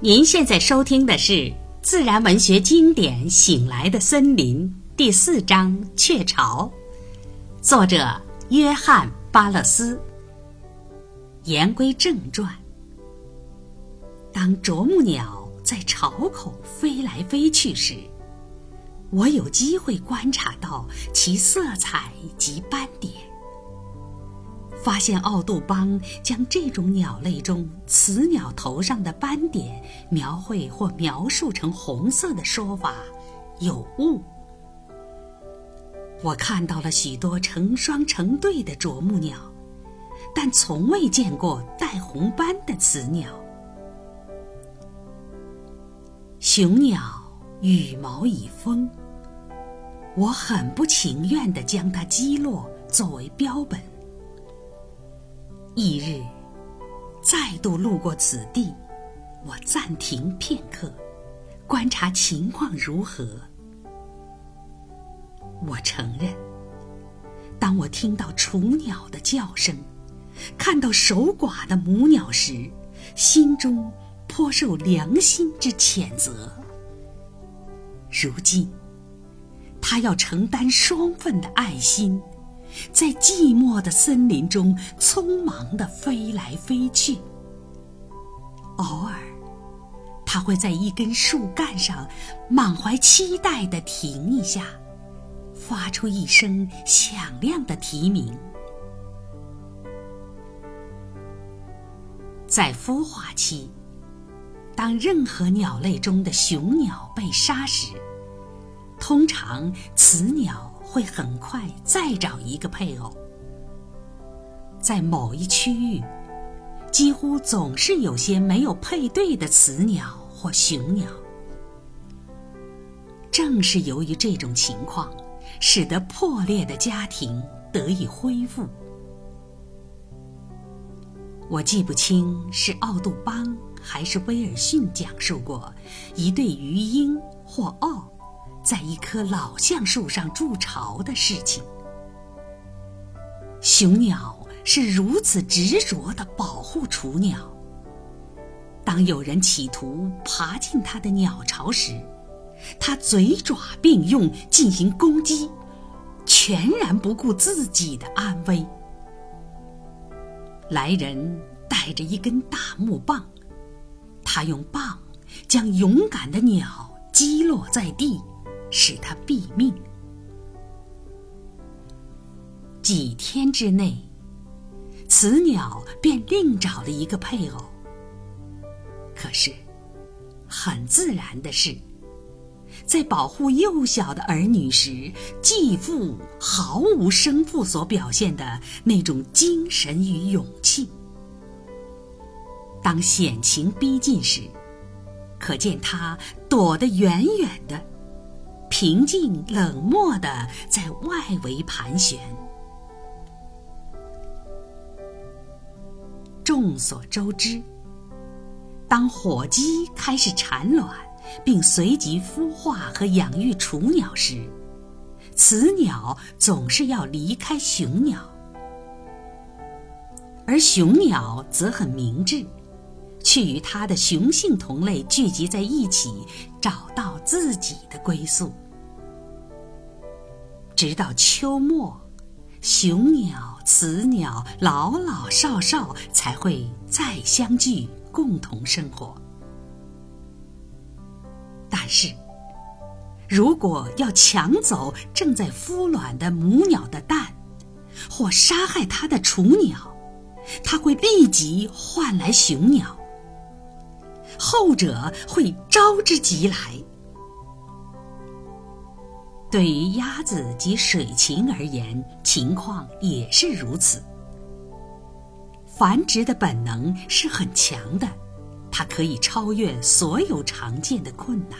您现在收听的是自然文学经典《醒来的森林》第四章《雀巢》，作者约翰·巴勒斯。言归正传，当啄木鸟在巢口飞来飞去时，我有机会观察到其色彩及斑点。发现奥杜邦将这种鸟类中雌鸟头上的斑点描绘或描述成红色的说法有误。我看到了许多成双成对的啄木鸟，但从未见过带红斑的雌鸟。雄鸟羽毛已丰，我很不情愿地将它击落作为标本。翌日，再度路过此地，我暂停片刻，观察情况如何。我承认，当我听到雏鸟的叫声，看到守寡的母鸟时，心中颇受良心之谴责。如今，他要承担双份的爱心。在寂寞的森林中，匆忙地飞来飞去。偶尔，它会在一根树干上满怀期待地停一下，发出一声响亮的啼鸣。在孵化期，当任何鸟类中的雄鸟被杀时，通常雌鸟。会很快再找一个配偶。在某一区域，几乎总是有些没有配对的雌鸟或雄鸟。正是由于这种情况，使得破裂的家庭得以恢复。我记不清是奥杜邦还是威尔逊讲述过一对鱼鹰或奥。在一棵老橡树上筑巢的事情。雄鸟是如此执着地保护雏鸟。当有人企图爬进它的鸟巢时，它嘴爪并用进行攻击，全然不顾自己的安危。来人带着一根大木棒，他用棒将勇敢的鸟击落在地。使他毙命。几天之内，雌鸟便另找了一个配偶。可是，很自然的是，在保护幼小的儿女时，继父毫无生父所表现的那种精神与勇气。当险情逼近时，可见他躲得远远的。平静冷漠的在外围盘旋。众所周知，当火鸡开始产卵，并随即孵化和养育雏鸟时，雌鸟总是要离开雄鸟，而雄鸟则很明智。去与它的雄性同类聚集在一起，找到自己的归宿。直到秋末，雄鸟、雌鸟、老老少少才会再相聚，共同生活。但是，如果要抢走正在孵卵的母鸟的蛋，或杀害它的雏鸟，它会立即换来雄鸟。后者会招之即来。对于鸭子及水禽而言，情况也是如此。繁殖的本能是很强的，它可以超越所有常见的困难。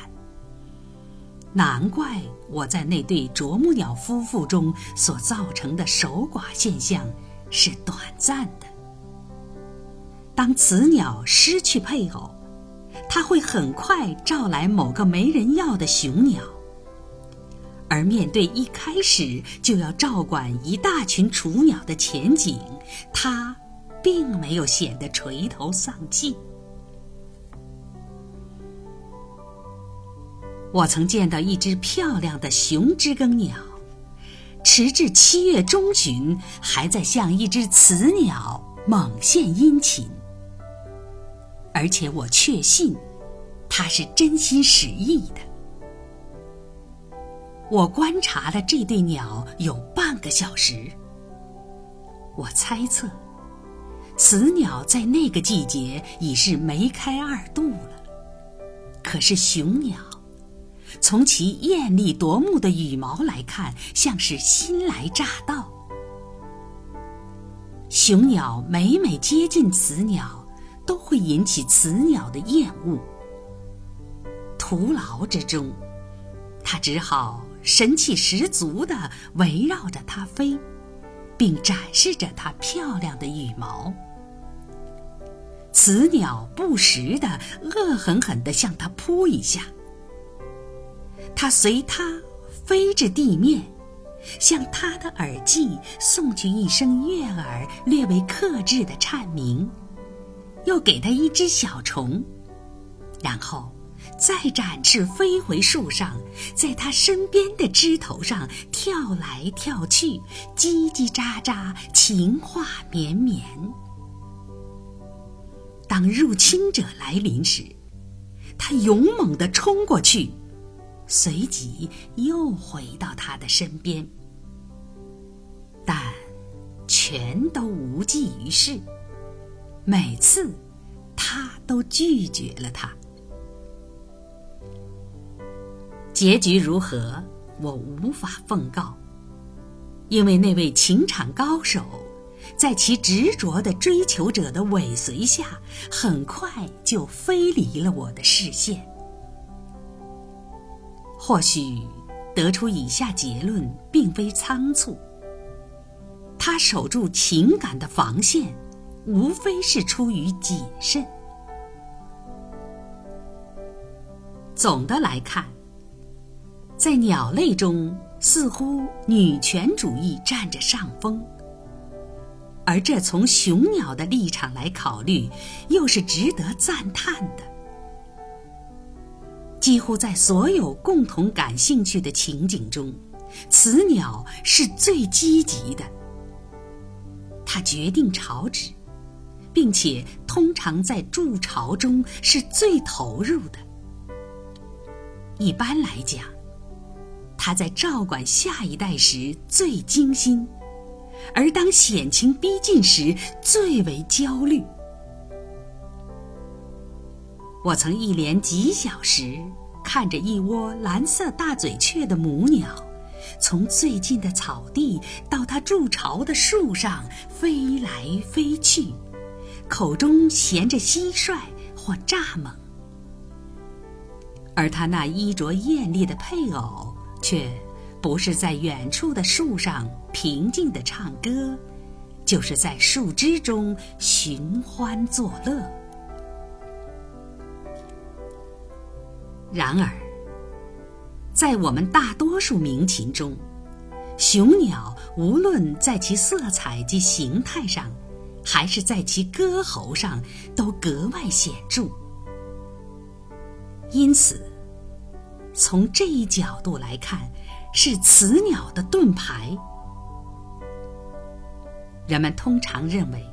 难怪我在那对啄木鸟夫妇中所造成的守寡现象是短暂的。当雌鸟失去配偶，它会很快召来某个没人要的雄鸟，而面对一开始就要照管一大群雏鸟的前景，它并没有显得垂头丧气。我曾见到一只漂亮的雄知更鸟，迟至七月中旬，还在向一只雌鸟猛献殷勤。而且我确信，它是真心实意的。我观察了这对鸟有半个小时，我猜测，雌鸟在那个季节已是梅开二度了。可是雄鸟。从其艳丽夺目的羽毛来看，像是新来乍到。雄鸟每每接近雌鸟，都会引起雌鸟的厌恶。徒劳之中，它只好神气十足地围绕着它飞，并展示着它漂亮的羽毛。雌鸟不时地恶狠狠地向它扑一下。他随他飞至地面，向他的耳际送去一声悦耳、略为克制的颤鸣，又给他一只小虫，然后再展翅飞回树上，在他身边的枝头上跳来跳去，叽叽喳喳，情话绵绵。当入侵者来临时，他勇猛地冲过去。随即又回到他的身边，但全都无济于事。每次，他都拒绝了他。结局如何，我无法奉告，因为那位情场高手，在其执着的追求者的尾随下，很快就飞离了我的视线。或许得出以下结论并非仓促。他守住情感的防线，无非是出于谨慎。总的来看，在鸟类中，似乎女权主义占着上风，而这从雄鸟的立场来考虑，又是值得赞叹的。几乎在所有共同感兴趣的情景中，雌鸟是最积极的。它决定巢址，并且通常在筑巢中是最投入的。一般来讲，它在照管下一代时最精心，而当险情逼近时最为焦虑。我曾一连几小时看着一窝蓝色大嘴雀的母鸟，从最近的草地到它筑巢的树上飞来飞去，口中衔着蟋蟀或蚱蜢，而它那衣着艳丽的配偶却不是在远处的树上平静的唱歌，就是在树枝中寻欢作乐。然而，在我们大多数鸣禽中，雄鸟无论在其色彩及形态上，还是在其歌喉上，都格外显著。因此，从这一角度来看，是雌鸟的盾牌。人们通常认为。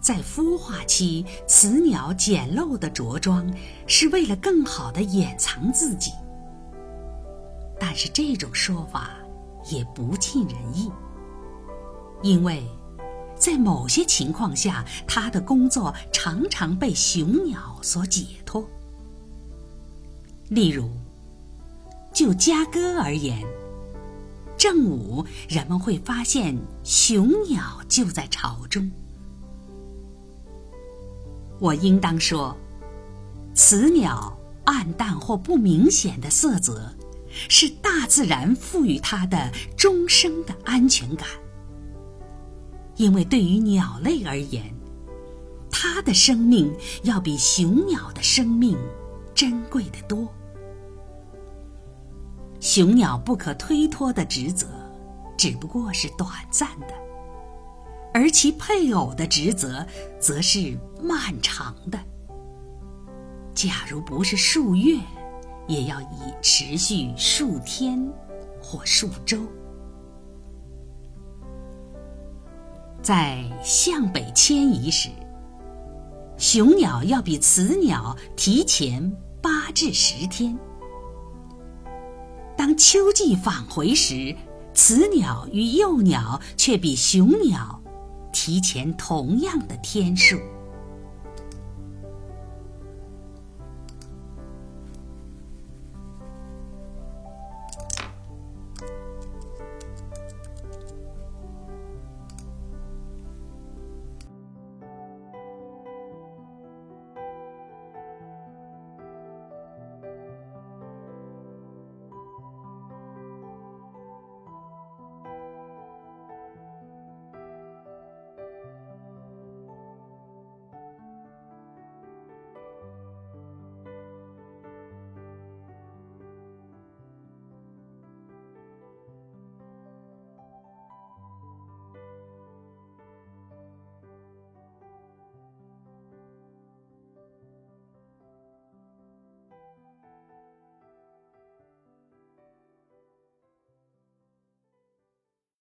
在孵化期，雌鸟简陋的着装是为了更好的掩藏自己。但是这种说法也不尽人意，因为，在某些情况下，它的工作常常被雄鸟所解脱。例如，就家歌而言，正午人们会发现雄鸟就在巢中。我应当说，雌鸟暗淡或不明显的色泽，是大自然赋予它的终生的安全感。因为对于鸟类而言，它的生命要比雄鸟的生命珍贵的多。雄鸟不可推脱的职责，只不过是短暂的。而其配偶的职责，则是漫长的。假如不是数月，也要以持续数天或数周。在向北迁移时，雄鸟要比雌鸟提前八至十天；秋季返回时，雌鸟与幼鸟却比雄鸟提前同样的天数。